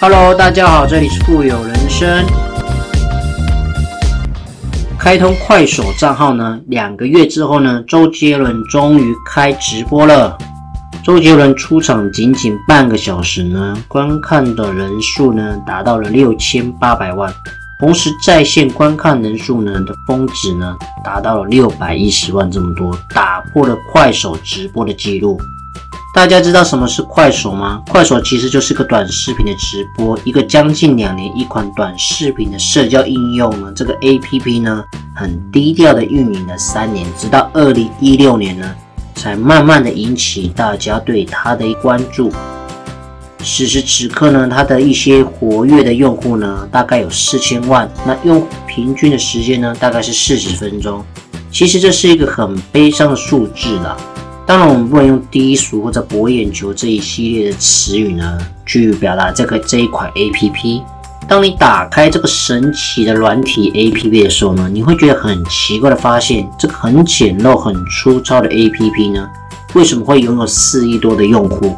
Hello，大家好，这里是富有人生。开通快手账号呢，两个月之后呢，周杰伦终于开直播了。周杰伦出场仅仅半个小时呢，观看的人数呢达到了六千八百万，同时在线观看人数呢的峰值呢达到了六百一十万这么多，打破了快手直播的记录。大家知道什么是快手吗？快手其实就是个短视频的直播，一个将近两年一款短视频的社交应用呢。这个 A P P 呢，很低调的运营了三年，直到二零一六年呢，才慢慢的引起大家对它的关注。此时此刻呢，它的一些活跃的用户呢，大概有四千万，那用平均的时间呢，大概是四十分钟。其实这是一个很悲伤的数字啦。当然，我们不能用低俗或者博眼球这一系列的词语呢，去表达这个这一款 A P P。当你打开这个神奇的软体 A P P 的时候呢，你会觉得很奇怪的发现，这个很简陋、很粗糙的 A P P 呢，为什么会拥有四亿多的用户？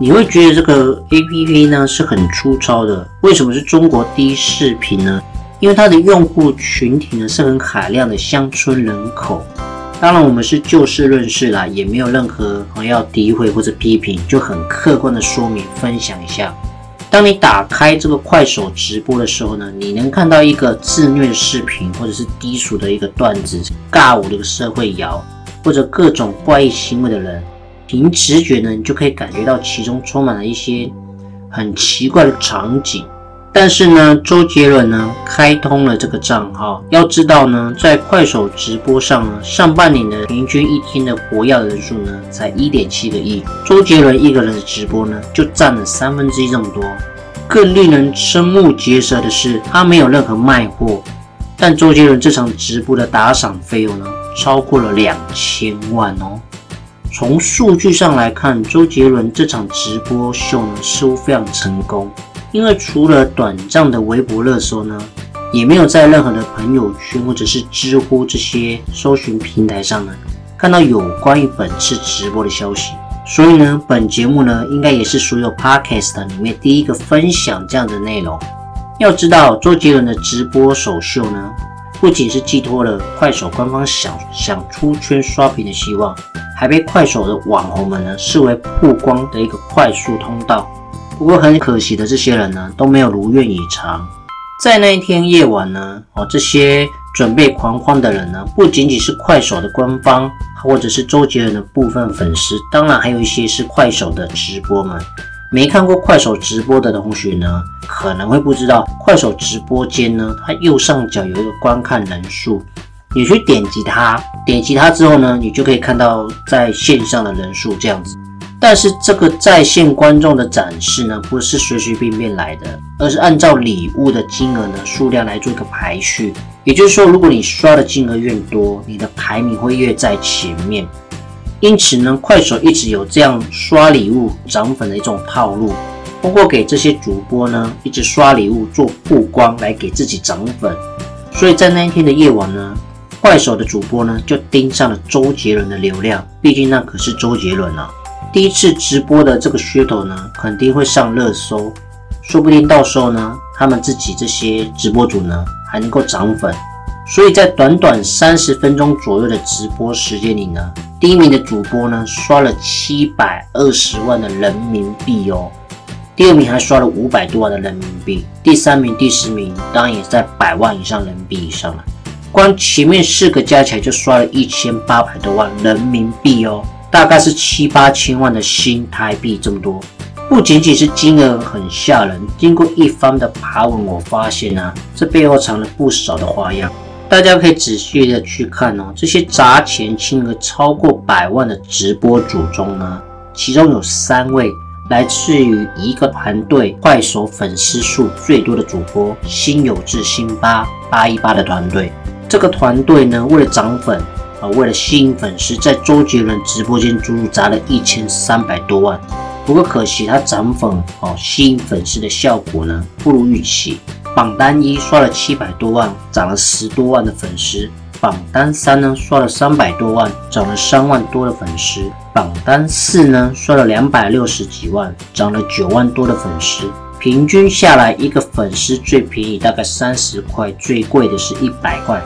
你会觉得这个 A P P 呢是很粗糙的？为什么是中国第一视频呢？因为它的用户群体呢是很海量的乡村人口。当然，我们是就事论事啦，也没有任何要诋毁或者批评，就很客观的说明分享一下。当你打开这个快手直播的时候呢，你能看到一个自虐视频，或者是低俗的一个段子、尬舞的一个社会摇，或者各种怪异行为的人，凭直觉呢，你就可以感觉到其中充满了一些很奇怪的场景。但是呢，周杰伦呢开通了这个账号。要知道呢，在快手直播上呢，上半年的平均一天的活跃人数呢，才一点七个亿。周杰伦一个人的直播呢，就占了三分之一这么多。更令人瞠目结舌的是，他没有任何卖货，但周杰伦这场直播的打赏费用呢，超过了两千万哦。从数据上来看，周杰伦这场直播秀呢，似乎非常成功。因为除了短暂的微博热搜呢，也没有在任何的朋友圈或者是知乎这些搜寻平台上呢，看到有关于本次直播的消息。所以呢，本节目呢，应该也是所有 podcast 里面第一个分享这样的内容。要知道，周杰伦的直播首秀呢，不仅是寄托了快手官方想想出圈刷屏的希望，还被快手的网红们呢视为曝光的一个快速通道。不过很可惜的，这些人呢都没有如愿以偿。在那一天夜晚呢，哦，这些准备狂欢的人呢，不仅仅是快手的官方，或者是周杰伦的部分粉丝，当然还有一些是快手的直播们。没看过快手直播的同学呢，可能会不知道，快手直播间呢，它右上角有一个观看人数，你去点击它，点击它之后呢，你就可以看到在线上的人数这样子。但是这个在线观众的展示呢，不是随随便便来的，而是按照礼物的金额呢数量来做一个排序。也就是说，如果你刷的金额越多，你的排名会越在前面。因此呢，快手一直有这样刷礼物涨粉的一种套路，通过给这些主播呢一直刷礼物做曝光来给自己涨粉。所以在那一天的夜晚呢，快手的主播呢就盯上了周杰伦的流量，毕竟那可是周杰伦啊。第一次直播的这个噱头呢，肯定会上热搜，说不定到时候呢，他们自己这些直播主呢还能够涨粉。所以在短短三十分钟左右的直播时间里呢，第一名的主播呢刷了七百二十万的人民币哦，第二名还刷了五百多万的人民币，第三名、第十名当然也在百万以上人民币以上了。光前面四个加起来就刷了一千八百多万人民币哦。大概是七八千万的新台币这么多，不仅仅是金额很吓人。经过一番的爬文，我发现啊，这背后藏了不少的花样。大家可以仔细的去看哦，这些砸钱金额超过百万的直播主中呢，其中有三位来自于一个团队，快手粉丝数最多的主播——心有志辛巴八一八的团队。这个团队呢，为了涨粉。为了吸引粉丝，在周杰伦直播间足足砸了一千三百多万。不过可惜，他涨粉哦，吸引粉丝的效果呢，不如预期。榜单一刷了七百多万，涨了十多万的粉丝；榜单三呢，刷了三百多万，涨了三万多的粉丝；榜单四呢，刷了两百六十几万，涨了九万多的粉丝；平均下来一个粉丝最便宜大概三十块，最贵的是一百块。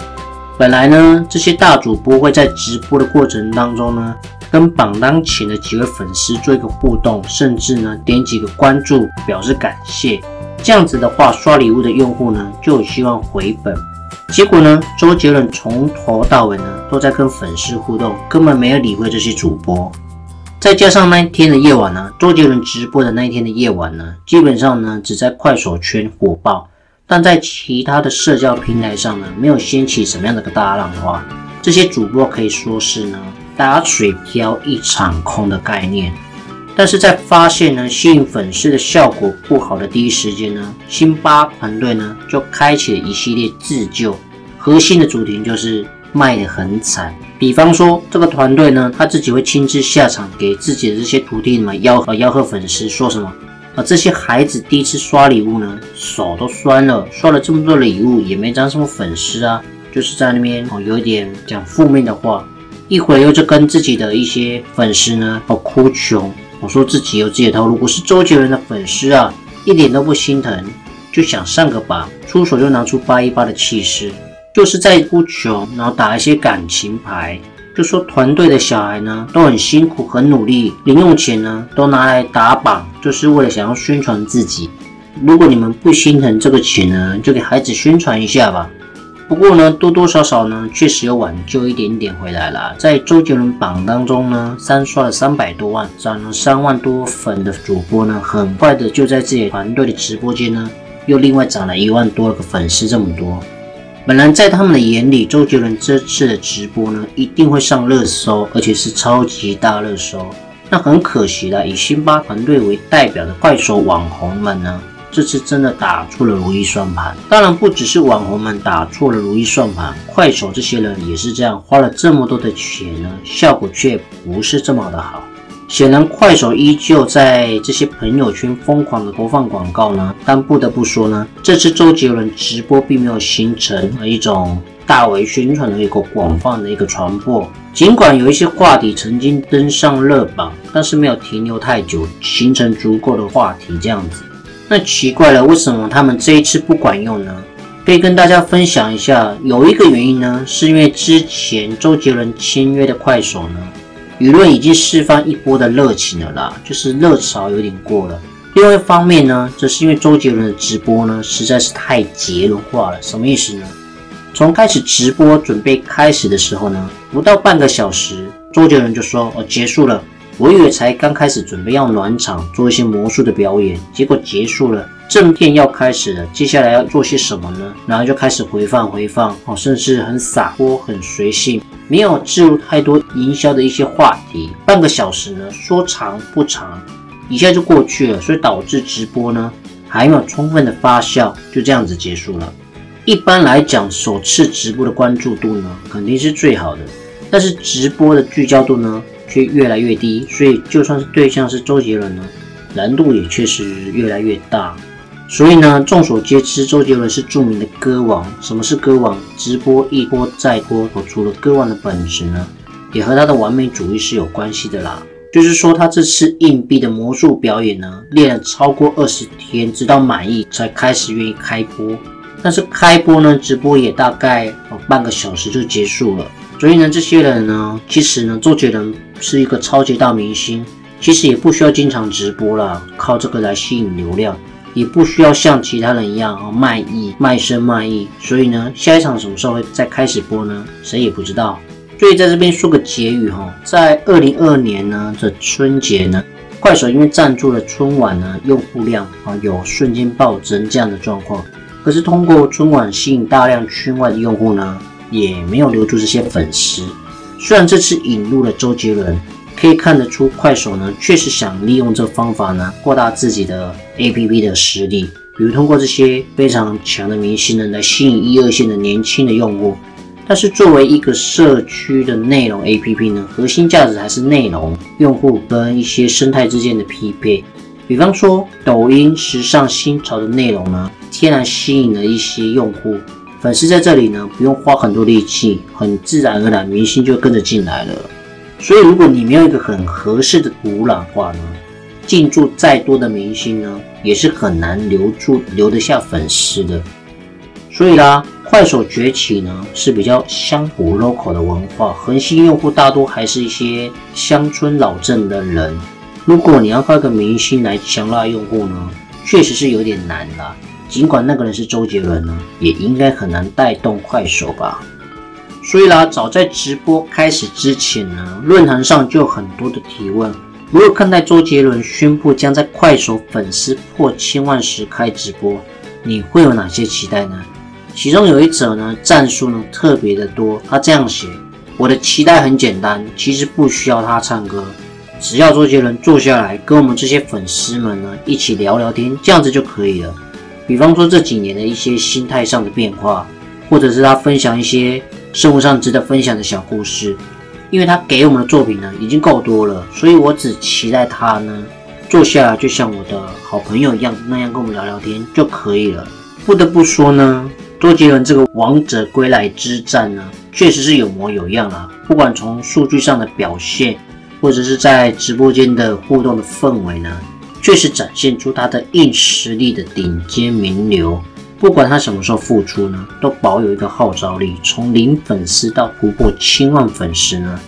本来呢，这些大主播会在直播的过程当中呢，跟榜单前的几位粉丝做一个互动，甚至呢点几个关注表示感谢。这样子的话，刷礼物的用户呢就有希望回本。结果呢，周杰伦从头到尾呢都在跟粉丝互动，根本没有理会这些主播。再加上那一天的夜晚呢，周杰伦直播的那一天的夜晚呢，基本上呢只在快手圈火爆，但在其他的社交平台上呢，没有掀起什么样的个大浪花。这些主播可以说是呢打水漂一场空的概念。但是在发现呢吸引粉丝的效果不好的第一时间呢，辛巴团队呢就开启了一系列自救，核心的主题就是卖得很惨。比方说，这个团队呢，他自己会亲自下场给自己的这些徒弟们吆喝吆喝粉丝，说什么啊？这些孩子第一次刷礼物呢，手都酸了，刷了这么多礼物也没涨什么粉丝啊，就是在那边哦，有点讲负面的话。一会儿又就跟自己的一些粉丝呢哦哭穷，我说自己有自己的套路，我是周杰伦的粉丝啊，一点都不心疼，就想上个榜，出手就拿出八一八的气势。就是在哭穷，然后打一些感情牌，就说团队的小孩呢都很辛苦、很努力，零用钱呢都拿来打榜，就是为了想要宣传自己。如果你们不心疼这个钱呢，就给孩子宣传一下吧。不过呢，多多少少呢，确实有挽救一点点回来了。在周杰伦榜当中呢，三刷了三百多万，涨了三万多粉的主播呢，很快的就在自己团队的直播间呢，又另外涨了一万多个粉丝，这么多。本来在他们的眼里，周杰伦这次的直播呢，一定会上热搜，而且是超级大热搜。那很可惜的，以辛巴团队为代表的快手网红们呢，这次真的打出了如意算盘。当然，不只是网红们打错了如意算盘，快手这些人也是这样，花了这么多的钱呢，效果却不是这么的好。显然，快手依旧在这些朋友圈疯狂的播放广告呢。但不得不说呢，这次周杰伦直播并没有形成一种大为宣传的一个广泛的一个传播。尽管有一些话题曾经登上热榜，但是没有停留太久，形成足够的话题这样子。那奇怪了，为什么他们这一次不管用呢？可以跟大家分享一下，有一个原因呢，是因为之前周杰伦签约的快手呢。舆论已经释放一波的热情了啦，就是热潮有点过了。另外一方面呢，这是因为周杰伦的直播呢实在是太节伦化了。什么意思呢？从开始直播准备开始的时候呢，不到半个小时，周杰伦就说：“哦，结束了。”我以为才刚开始准备要暖场，做一些魔术的表演，结果结束了，正片要开始了。接下来要做些什么呢？然后就开始回放回放，哦，甚至很洒脱，很随性。没有置入太多营销的一些话题，半个小时呢，说长不长，一下就过去了，所以导致直播呢还没有充分的发酵，就这样子结束了。一般来讲，首次直播的关注度呢肯定是最好的，但是直播的聚焦度呢却越来越低，所以就算是对象是周杰伦呢，难度也确实越来越大。所以呢，众所皆知，周杰伦是著名的歌王。什么是歌王？直播一波再播。除了歌王的本质呢，也和他的完美主义是有关系的啦。就是说，他这次硬币的魔术表演呢，练了超过二十天，直到满意才开始愿意开播。但是开播呢，直播也大概哦半个小时就结束了。所以呢，这些人呢，其实呢，周杰伦是一个超级大明星，其实也不需要经常直播了，靠这个来吸引流量。也不需要像其他人一样啊卖艺卖身卖艺，所以呢，下一场什么时候会再开始播呢？谁也不知道。所以在这边说个结语哈，在二零二二年呢的春节呢，快手因为赞助了春晚呢，用户量啊有瞬间暴增这样的状况。可是通过春晚吸引大量圈外的用户呢，也没有留住这些粉丝。虽然这次引入了周杰伦。可以看得出，快手呢确实想利用这方法呢扩大自己的 APP 的实力，比如通过这些非常强的明星呢来吸引一二线的年轻的用户。但是作为一个社区的内容 APP 呢，核心价值还是内容、用户跟一些生态之间的匹配。比方说，抖音时尚新潮的内容呢，天然吸引了一些用户，粉丝在这里呢不用花很多力气，很自然而然，明星就跟着进来了。所以，如果你没有一个很合适的土壤话呢，进驻再多的明星呢，也是很难留住留得下粉丝的。所以啦，快手崛起呢是比较乡土 local 的文化，核心用户大多还是一些乡村老镇的人。如果你要靠一个明星来强拉用户呢，确实是有点难啦。尽管那个人是周杰伦呢，也应该很难带动快手吧。所以啦，早在直播开始之前呢，论坛上就有很多的提问：如何看待周杰伦宣布将在快手粉丝破千万时开直播？你会有哪些期待呢？其中有一则呢，战术呢特别的多。他这样写：我的期待很简单，其实不需要他唱歌，只要周杰伦坐下来跟我们这些粉丝们呢一起聊聊天，这样子就可以了。比方说这几年的一些心态上的变化，或者是他分享一些生活上值得分享的小故事，因为他给我们的作品呢已经够多了，所以我只期待他呢坐下来就像我的好朋友一样那样跟我们聊聊天就可以了。不得不说呢，周杰伦这个王者归来之战呢，确实是有模有样啊。不管从数据上的表现，或者是在直播间的互动的氛围呢。确实展现出他的硬实力的顶尖名流，不管他什么时候复出呢，都保有一个号召力。从零粉丝到突破千万粉丝呢，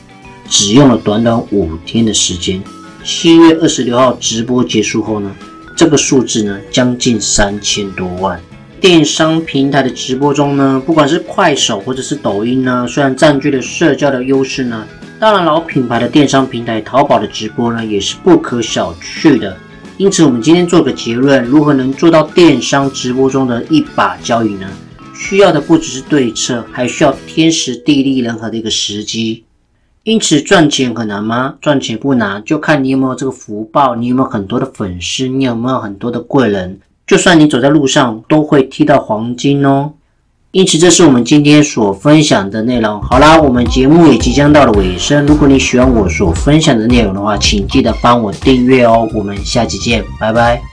只用了短短五天的时间。七月二十六号直播结束后呢，这个数字呢将近三千多万。电商平台的直播中呢，不管是快手或者是抖音呢，虽然占据了社交的优势呢，当然老品牌的电商平台淘宝的直播呢，也是不可小觑的。因此，我们今天做个结论：如何能做到电商直播中的一把交椅呢？需要的不只是对策，还需要天时地利人和的一个时机。因此，赚钱很难吗？赚钱不难，就看你有没有这个福报，你有没有很多的粉丝，你有没有很多的贵人。就算你走在路上，都会踢到黄金哦。因此，这是我们今天所分享的内容。好啦，我们节目也即将到了尾声。如果你喜欢我所分享的内容的话，请记得帮我订阅哦。我们下期见，拜拜。